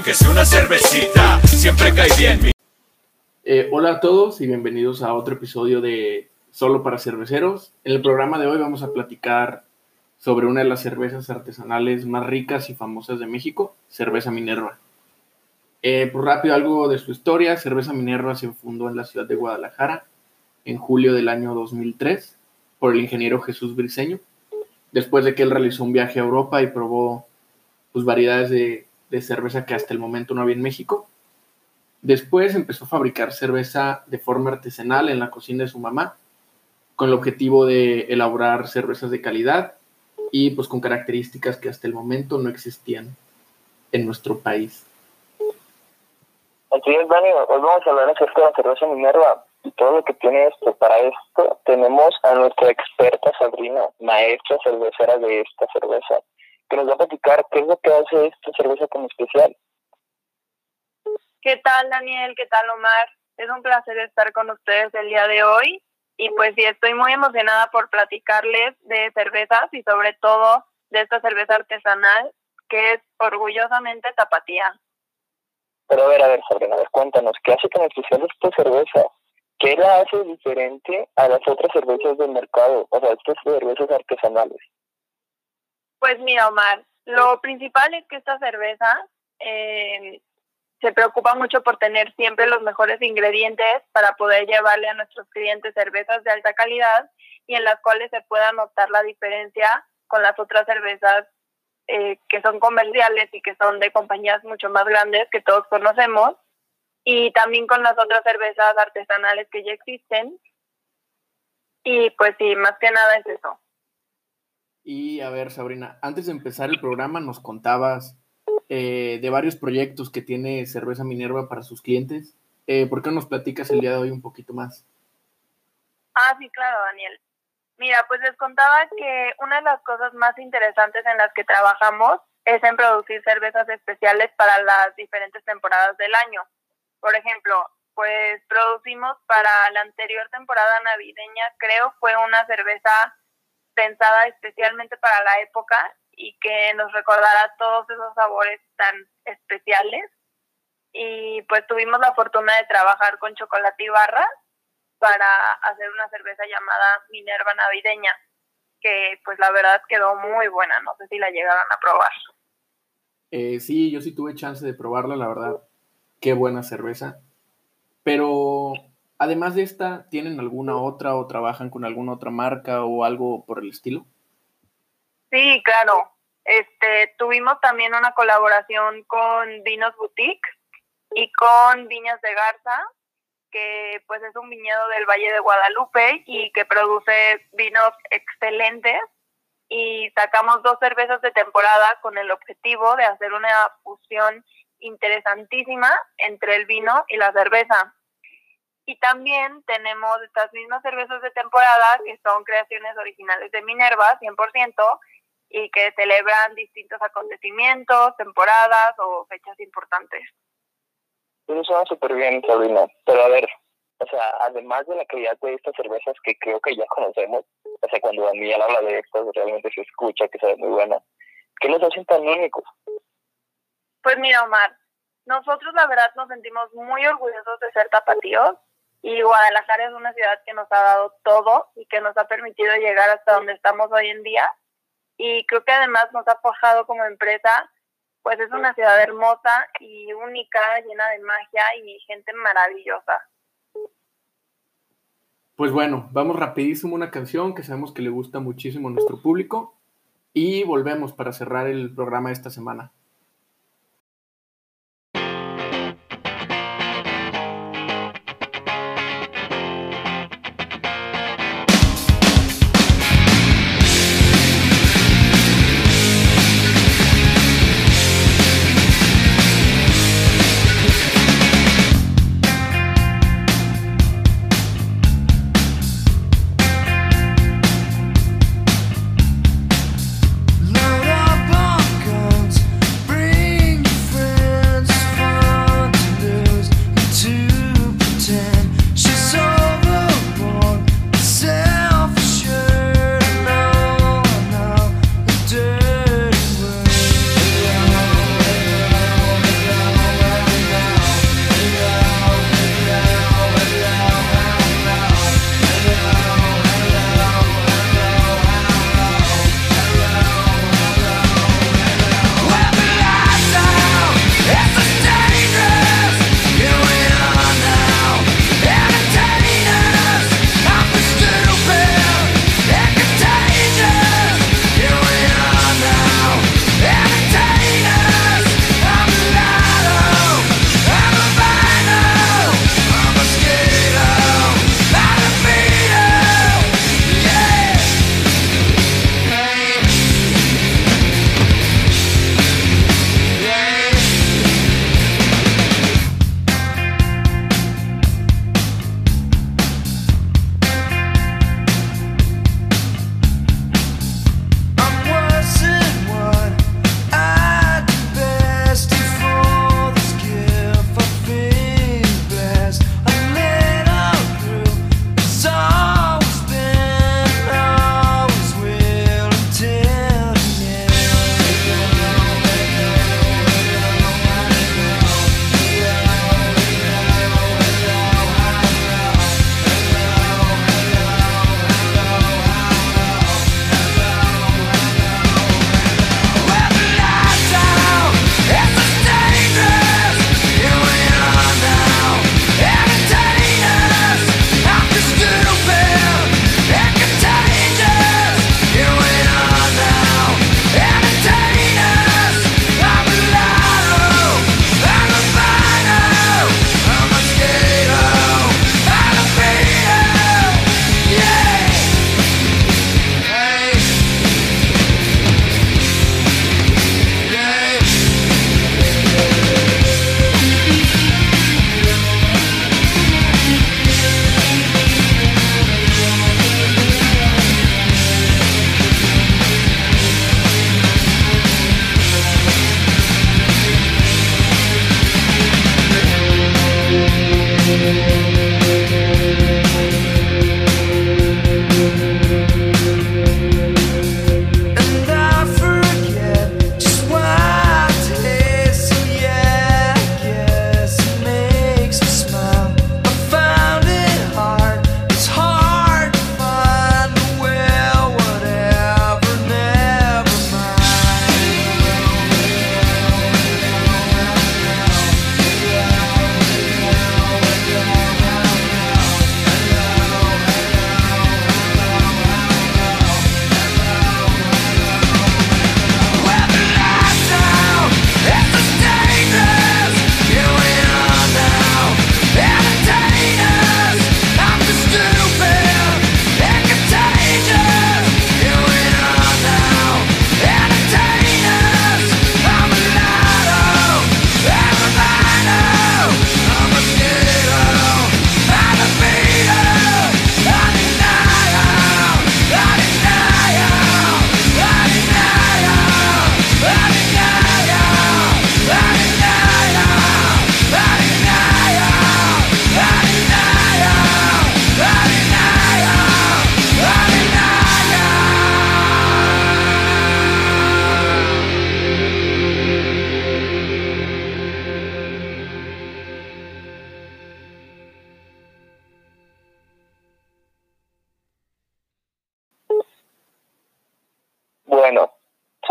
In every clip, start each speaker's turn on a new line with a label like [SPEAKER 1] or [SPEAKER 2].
[SPEAKER 1] aunque sea una cervecita, siempre cae bien.
[SPEAKER 2] Eh, hola a todos y bienvenidos a otro episodio de Solo para Cerveceros. En el programa de hoy vamos a platicar sobre una de las cervezas artesanales más ricas y famosas de México, Cerveza Minerva. Eh, por rápido algo de su historia, Cerveza Minerva se fundó en la ciudad de Guadalajara en julio del año 2003 por el ingeniero Jesús Briceño, después de que él realizó un viaje a Europa y probó pues, variedades de, de cerveza que hasta el momento no había en México. Después empezó a fabricar cerveza de forma artesanal en la cocina de su mamá, con el objetivo de elaborar cervezas de calidad y pues con características que hasta el momento no existían en nuestro país.
[SPEAKER 3] Así es, Dani, hoy vamos a hablar acerca de la cerveza Minerva y todo lo que tiene esto. Para esto tenemos a nuestra experta Sabrina, maestra cervecera de esta cerveza, que nos va a platicar qué es lo que hace esta cerveza tan especial.
[SPEAKER 4] ¿Qué tal, Daniel? ¿Qué tal, Omar? Es un placer estar con ustedes el día de hoy y pues sí, estoy muy emocionada por platicarles de cervezas y sobre todo de esta cerveza artesanal que es orgullosamente tapatía.
[SPEAKER 3] Pero a ver, a ver, Sabrina, a ver, cuéntanos, ¿qué hace tan especial esta cerveza? ¿Qué la hace diferente a las otras cervezas del mercado, o sea, estas cervezas artesanales?
[SPEAKER 4] Pues mira, Omar, lo principal es que esta cerveza eh, se preocupa mucho por tener siempre los mejores ingredientes para poder llevarle a nuestros clientes cervezas de alta calidad y en las cuales se pueda notar la diferencia con las otras cervezas eh, que son comerciales y que son de compañías mucho más grandes que todos conocemos y también con las otras cervezas artesanales que ya existen. Y pues sí, más que nada es eso.
[SPEAKER 2] Y a ver, Sabrina, antes de empezar el programa nos contabas eh, de varios proyectos que tiene Cerveza Minerva para sus clientes. Eh, ¿Por qué nos platicas el día de hoy un poquito más?
[SPEAKER 4] Ah, sí, claro, Daniel. Mira, pues les contaba que una de las cosas más interesantes en las que trabajamos es en producir cervezas especiales para las diferentes temporadas del año. Por ejemplo, pues producimos para la anterior temporada navideña, creo, fue una cerveza pensada especialmente para la época y que nos recordará todos esos sabores tan especiales. Y pues tuvimos la fortuna de trabajar con Chocolate y Barra para hacer una cerveza llamada Minerva Navideña, que pues la verdad quedó muy buena, no sé si la llegaron a probar.
[SPEAKER 2] Eh, sí, yo sí tuve chance de probarla, la verdad, qué buena cerveza. Pero además de esta, ¿tienen alguna otra o trabajan con alguna otra marca o algo por el estilo?
[SPEAKER 4] Sí, claro. Este, tuvimos también una colaboración con Vinos Boutique y con Viñas de Garza, que pues es un viñedo del Valle de Guadalupe y que produce vinos excelentes y sacamos dos cervezas de temporada con el objetivo de hacer una fusión interesantísima entre el vino y la cerveza. Y también tenemos estas mismas cervezas de temporada que son creaciones originales de Minerva, 100%, y que celebran distintos acontecimientos, temporadas o fechas importantes.
[SPEAKER 3] Eso suena súper bien, Sabrina. Pero a ver, o sea, además de la calidad de estas cervezas que creo que ya conocemos, o sea, cuando Daniel habla de estas, realmente se escucha que sabe muy buena. ¿Qué los hacen tan únicos?
[SPEAKER 4] Pues mira, Omar, nosotros la verdad nos sentimos muy orgullosos de ser tapatíos y Guadalajara es una ciudad que nos ha dado todo y que nos ha permitido llegar hasta donde estamos hoy en día y creo que además nos ha forjado como empresa, pues es una ciudad hermosa y única, llena de magia y gente maravillosa.
[SPEAKER 2] Pues bueno, vamos rapidísimo una canción que sabemos que le gusta muchísimo a nuestro público y volvemos para cerrar el programa de esta semana.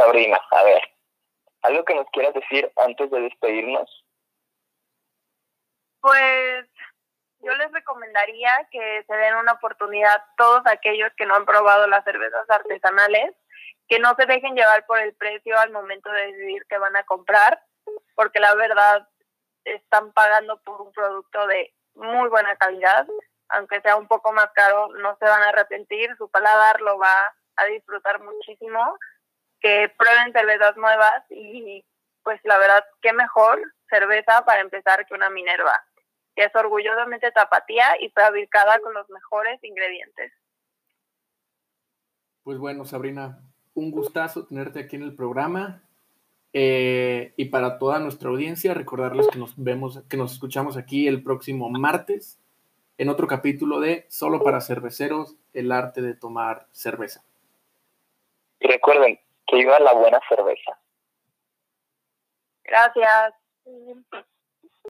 [SPEAKER 3] Sabrina, a ver, ¿algo que nos quieras decir antes de despedirnos?
[SPEAKER 4] Pues yo les recomendaría que se den una oportunidad todos aquellos que no han probado las cervezas artesanales, que no se dejen llevar por el precio al momento de decidir qué van a comprar, porque la verdad están pagando por un producto de muy buena calidad, aunque sea un poco más caro, no se van a arrepentir, su paladar lo va a disfrutar muchísimo, que prueben cervezas nuevas y pues la verdad, qué mejor cerveza para empezar que una Minerva que es orgullosamente tapatía y fabricada con los mejores ingredientes.
[SPEAKER 2] Pues bueno, Sabrina, un gustazo tenerte aquí en el programa. Eh, y para toda nuestra audiencia, recordarles que nos vemos, que nos escuchamos aquí el próximo martes en otro capítulo de Solo para cerveceros, el arte de tomar cerveza.
[SPEAKER 3] Y recuerden que iba la buena cerveza.
[SPEAKER 4] Gracias.